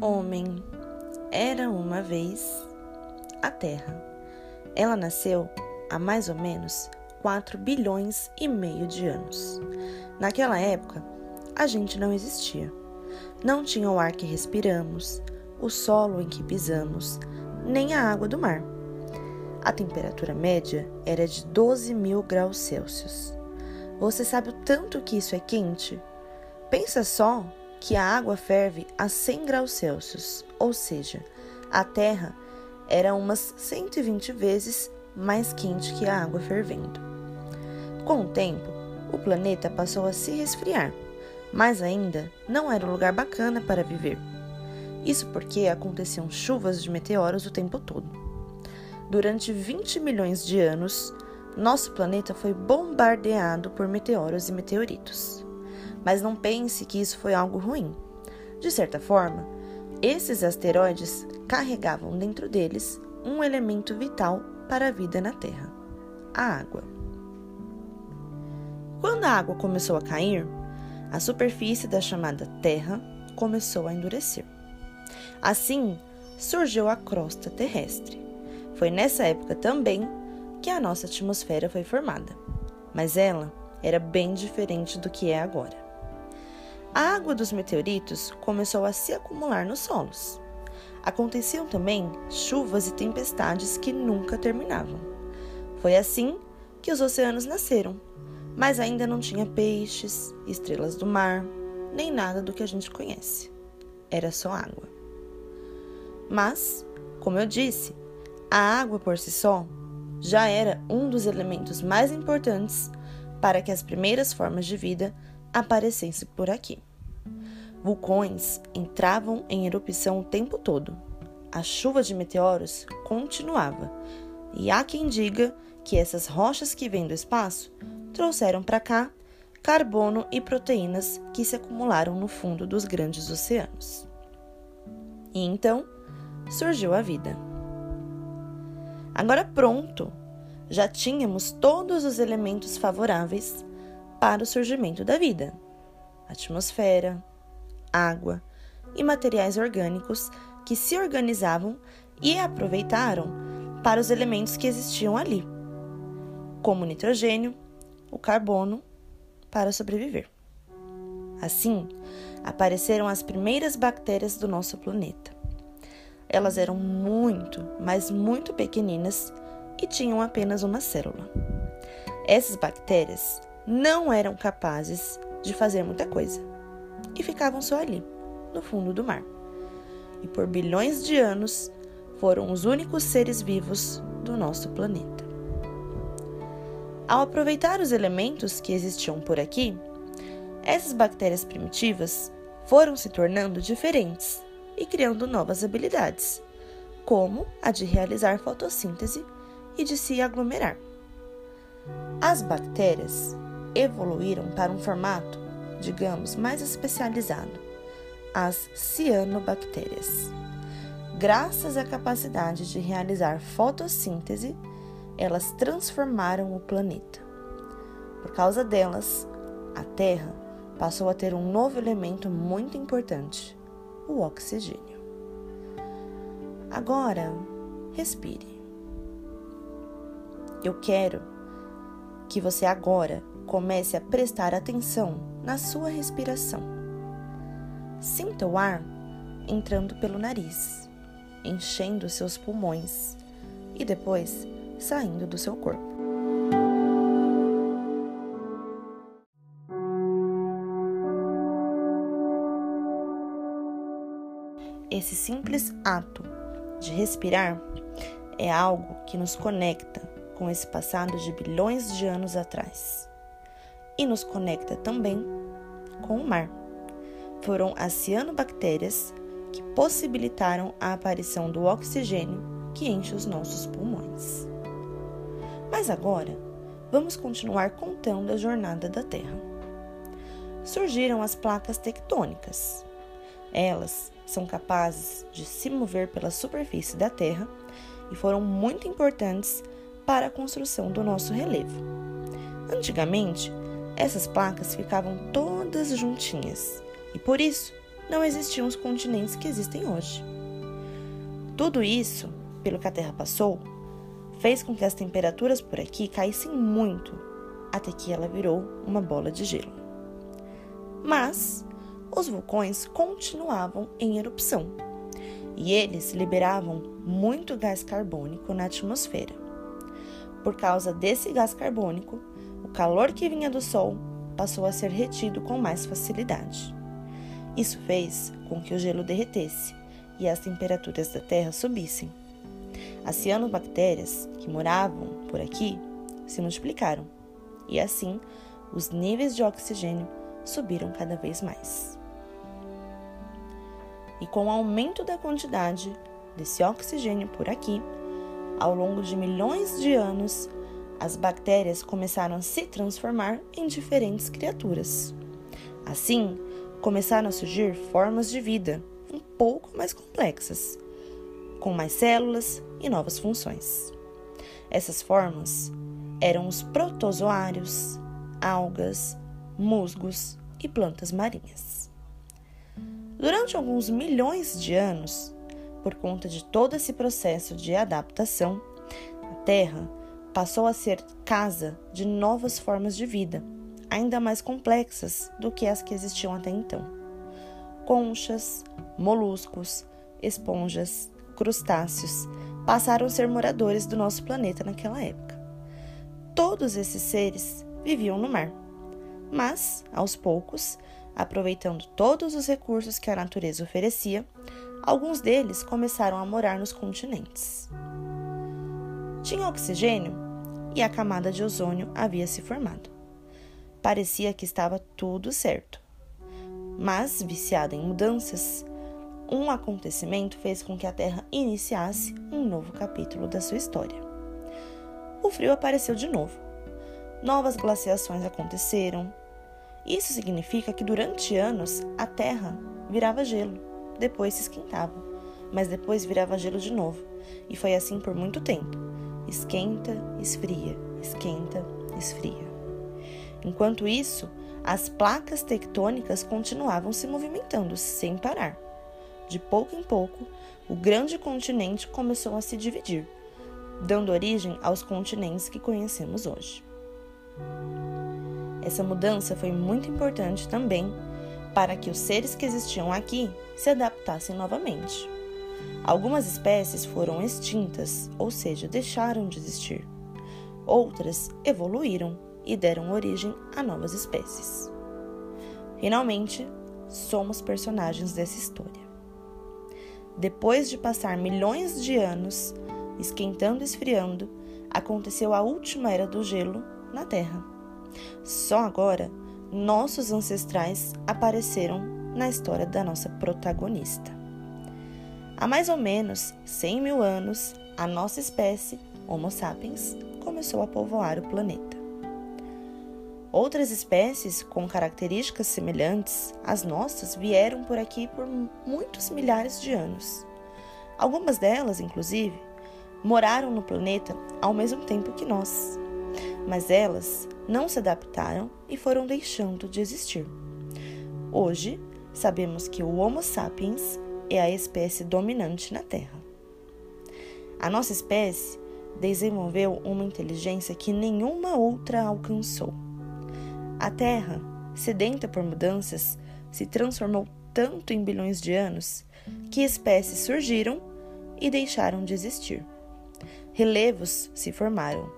Homem, era uma vez a Terra. Ela nasceu há mais ou menos 4 bilhões e meio de anos. Naquela época, a gente não existia. Não tinha o ar que respiramos, o solo em que pisamos, nem a água do mar. A temperatura média era de 12 mil graus Celsius. Você sabe o tanto que isso é quente? Pensa só que a água ferve a 100 graus Celsius, ou seja, a Terra era umas 120 vezes mais quente que a água fervendo. Com o tempo, o planeta passou a se resfriar, mas ainda não era um lugar bacana para viver. Isso porque aconteciam chuvas de meteoros o tempo todo. Durante 20 milhões de anos, nosso planeta foi bombardeado por meteoros e meteoritos. Mas não pense que isso foi algo ruim. De certa forma, esses asteroides carregavam dentro deles um elemento vital para a vida na Terra: a água. Quando a água começou a cair, a superfície da chamada Terra começou a endurecer. Assim, surgiu a crosta terrestre. Foi nessa época também que a nossa atmosfera foi formada, mas ela era bem diferente do que é agora. A água dos meteoritos começou a se acumular nos solos. Aconteciam também chuvas e tempestades que nunca terminavam. Foi assim que os oceanos nasceram, mas ainda não tinha peixes, estrelas do mar, nem nada do que a gente conhece. Era só água. Mas, como eu disse, a água por si só já era um dos elementos mais importantes para que as primeiras formas de vida aparecesse por aqui. Vulcões entravam em erupção o tempo todo. A chuva de meteoros continuava. E há quem diga que essas rochas que vêm do espaço trouxeram para cá carbono e proteínas que se acumularam no fundo dos grandes oceanos. E então surgiu a vida. Agora pronto, já tínhamos todos os elementos favoráveis para o surgimento da vida: atmosfera, água e materiais orgânicos que se organizavam e aproveitaram para os elementos que existiam ali, como o nitrogênio, o carbono, para sobreviver. Assim, apareceram as primeiras bactérias do nosso planeta. Elas eram muito, mas muito pequeninas e tinham apenas uma célula. Essas bactérias não eram capazes de fazer muita coisa e ficavam só ali, no fundo do mar. E por bilhões de anos foram os únicos seres vivos do nosso planeta. Ao aproveitar os elementos que existiam por aqui, essas bactérias primitivas foram se tornando diferentes e criando novas habilidades, como a de realizar fotossíntese e de se aglomerar. As bactérias evoluíram para um formato, digamos, mais especializado, as cianobactérias. Graças à capacidade de realizar fotossíntese, elas transformaram o planeta. Por causa delas, a Terra passou a ter um novo elemento muito importante, o oxigênio. Agora, respire. Eu quero que você agora comece a prestar atenção na sua respiração. Sinta o ar entrando pelo nariz, enchendo seus pulmões e depois saindo do seu corpo. Esse simples ato de respirar é algo que nos conecta com esse passado de bilhões de anos atrás. E nos conecta também com o mar. Foram as cianobactérias que possibilitaram a aparição do oxigênio que enche os nossos pulmões. Mas agora, vamos continuar contando a jornada da Terra. Surgiram as placas tectônicas. Elas são capazes de se mover pela superfície da Terra e foram muito importantes para a construção do nosso relevo. Antigamente, essas placas ficavam todas juntinhas e por isso não existiam os continentes que existem hoje. Tudo isso, pelo que a Terra passou, fez com que as temperaturas por aqui caíssem muito, até que ela virou uma bola de gelo. Mas os vulcões continuavam em erupção e eles liberavam muito gás carbônico na atmosfera. Por causa desse gás carbônico, calor que vinha do Sol passou a ser retido com mais facilidade. Isso fez com que o gelo derretesse e as temperaturas da Terra subissem. As cianobactérias que moravam por aqui se multiplicaram e assim os níveis de oxigênio subiram cada vez mais. E com o aumento da quantidade desse oxigênio por aqui, ao longo de milhões de anos, as bactérias começaram a se transformar em diferentes criaturas. Assim, começaram a surgir formas de vida um pouco mais complexas, com mais células e novas funções. Essas formas eram os protozoários, algas, musgos e plantas marinhas. Durante alguns milhões de anos, por conta de todo esse processo de adaptação, a Terra passou a ser casa de novas formas de vida, ainda mais complexas do que as que existiam até então. Conchas, moluscos, esponjas, crustáceos passaram a ser moradores do nosso planeta naquela época. Todos esses seres viviam no mar, mas, aos poucos, aproveitando todos os recursos que a natureza oferecia, alguns deles começaram a morar nos continentes. Tinha oxigênio e a camada de ozônio havia se formado. Parecia que estava tudo certo. Mas, viciada em mudanças, um acontecimento fez com que a Terra iniciasse um novo capítulo da sua história. O frio apareceu de novo. Novas glaciações aconteceram. Isso significa que durante anos a Terra virava gelo, depois se esquentava, mas depois virava gelo de novo. E foi assim por muito tempo esquenta, esfria, esquenta, esfria. Enquanto isso, as placas tectônicas continuavam se movimentando sem parar. De pouco em pouco, o grande continente começou a se dividir, dando origem aos continentes que conhecemos hoje. Essa mudança foi muito importante também para que os seres que existiam aqui se adaptassem novamente. Algumas espécies foram extintas, ou seja, deixaram de existir. Outras evoluíram e deram origem a novas espécies. Finalmente, somos personagens dessa história. Depois de passar milhões de anos esquentando e esfriando, aconteceu a última era do gelo na Terra. Só agora, nossos ancestrais apareceram na história da nossa protagonista. Há mais ou menos 100 mil anos, a nossa espécie, Homo sapiens, começou a povoar o planeta. Outras espécies com características semelhantes às nossas vieram por aqui por muitos milhares de anos. Algumas delas, inclusive, moraram no planeta ao mesmo tempo que nós, mas elas não se adaptaram e foram deixando de existir. Hoje, sabemos que o Homo sapiens é a espécie dominante na Terra. A nossa espécie desenvolveu uma inteligência que nenhuma outra alcançou. A Terra, sedenta por mudanças, se transformou tanto em bilhões de anos que espécies surgiram e deixaram de existir. Relevos se formaram,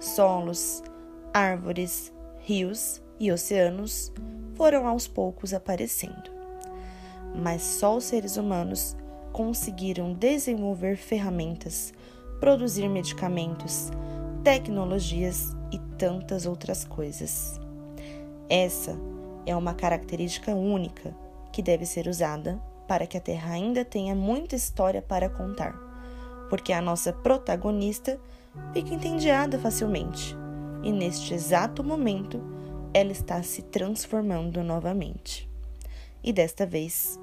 solos, árvores, rios e oceanos foram aos poucos aparecendo mas só os seres humanos conseguiram desenvolver ferramentas, produzir medicamentos, tecnologias e tantas outras coisas. Essa é uma característica única que deve ser usada para que a Terra ainda tenha muita história para contar, porque a nossa protagonista fica entediada facilmente e neste exato momento ela está se transformando novamente e desta vez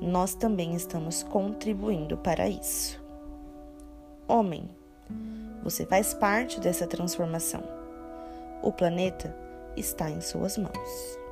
nós também estamos contribuindo para isso. Homem, você faz parte dessa transformação. O planeta está em suas mãos.